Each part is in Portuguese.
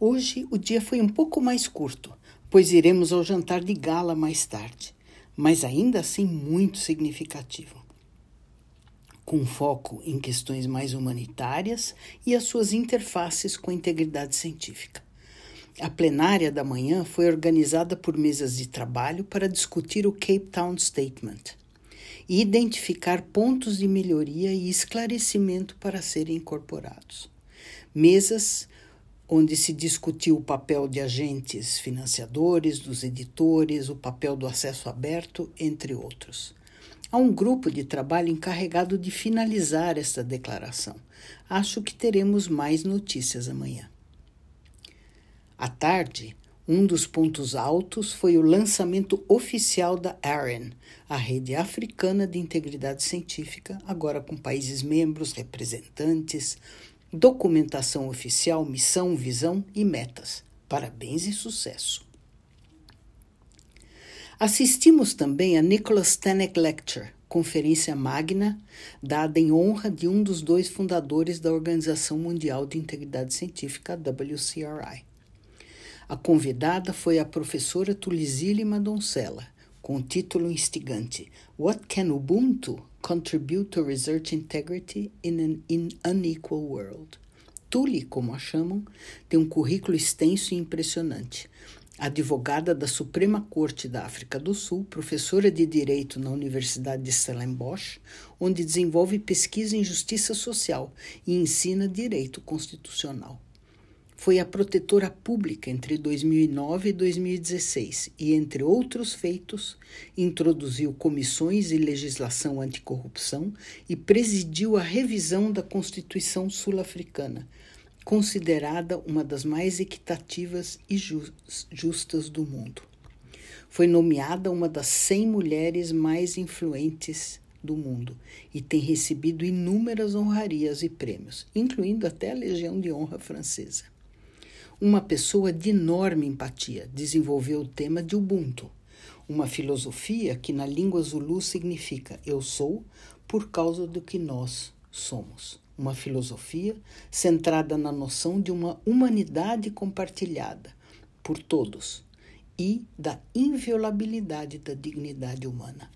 Hoje o dia foi um pouco mais curto, pois iremos ao jantar de gala mais tarde, mas ainda assim muito significativo. Com foco em questões mais humanitárias e as suas interfaces com a integridade científica. A plenária da manhã foi organizada por mesas de trabalho para discutir o Cape Town Statement e identificar pontos de melhoria e esclarecimento para serem incorporados. Mesas onde se discutiu o papel de agentes financiadores, dos editores, o papel do acesso aberto, entre outros. Há um grupo de trabalho encarregado de finalizar esta declaração. Acho que teremos mais notícias amanhã. À tarde, um dos pontos altos foi o lançamento oficial da AREN, a Rede Africana de Integridade Científica, agora com países membros, representantes, documentação oficial, missão, visão e metas. Parabéns e sucesso. Assistimos também a Nicholas Stanek Lecture, conferência magna dada em honra de um dos dois fundadores da Organização Mundial de Integridade Científica, WCRI. A convidada foi a professora Tulizile Madonsela, com o título instigante What Can Ubuntu Contribute to Research Integrity in an Unequal World? Tuli, como a chamam, tem um currículo extenso e impressionante. Advogada da Suprema Corte da África do Sul, professora de Direito na Universidade de Stellenbosch, onde desenvolve pesquisa em justiça social e ensina direito constitucional. Foi a protetora pública entre 2009 e 2016 e, entre outros feitos, introduziu comissões e legislação anticorrupção e presidiu a revisão da Constituição Sul-Africana, considerada uma das mais equitativas e justas do mundo. Foi nomeada uma das 100 mulheres mais influentes do mundo e tem recebido inúmeras honrarias e prêmios, incluindo até a Legião de Honra Francesa. Uma pessoa de enorme empatia desenvolveu o tema de Ubuntu, uma filosofia que na língua zulu significa eu sou por causa do que nós somos. Uma filosofia centrada na noção de uma humanidade compartilhada por todos e da inviolabilidade da dignidade humana.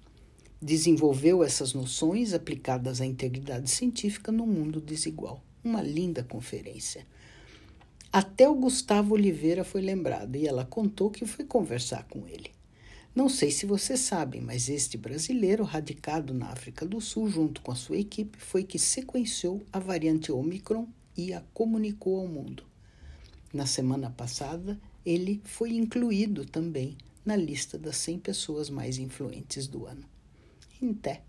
Desenvolveu essas noções aplicadas à integridade científica no mundo desigual. Uma linda conferência. Até o Gustavo Oliveira foi lembrado e ela contou que foi conversar com ele. Não sei se vocês sabem, mas este brasileiro, radicado na África do Sul, junto com a sua equipe, foi que sequenciou a variante Omicron e a comunicou ao mundo. Na semana passada, ele foi incluído também na lista das 100 pessoas mais influentes do ano. Em té.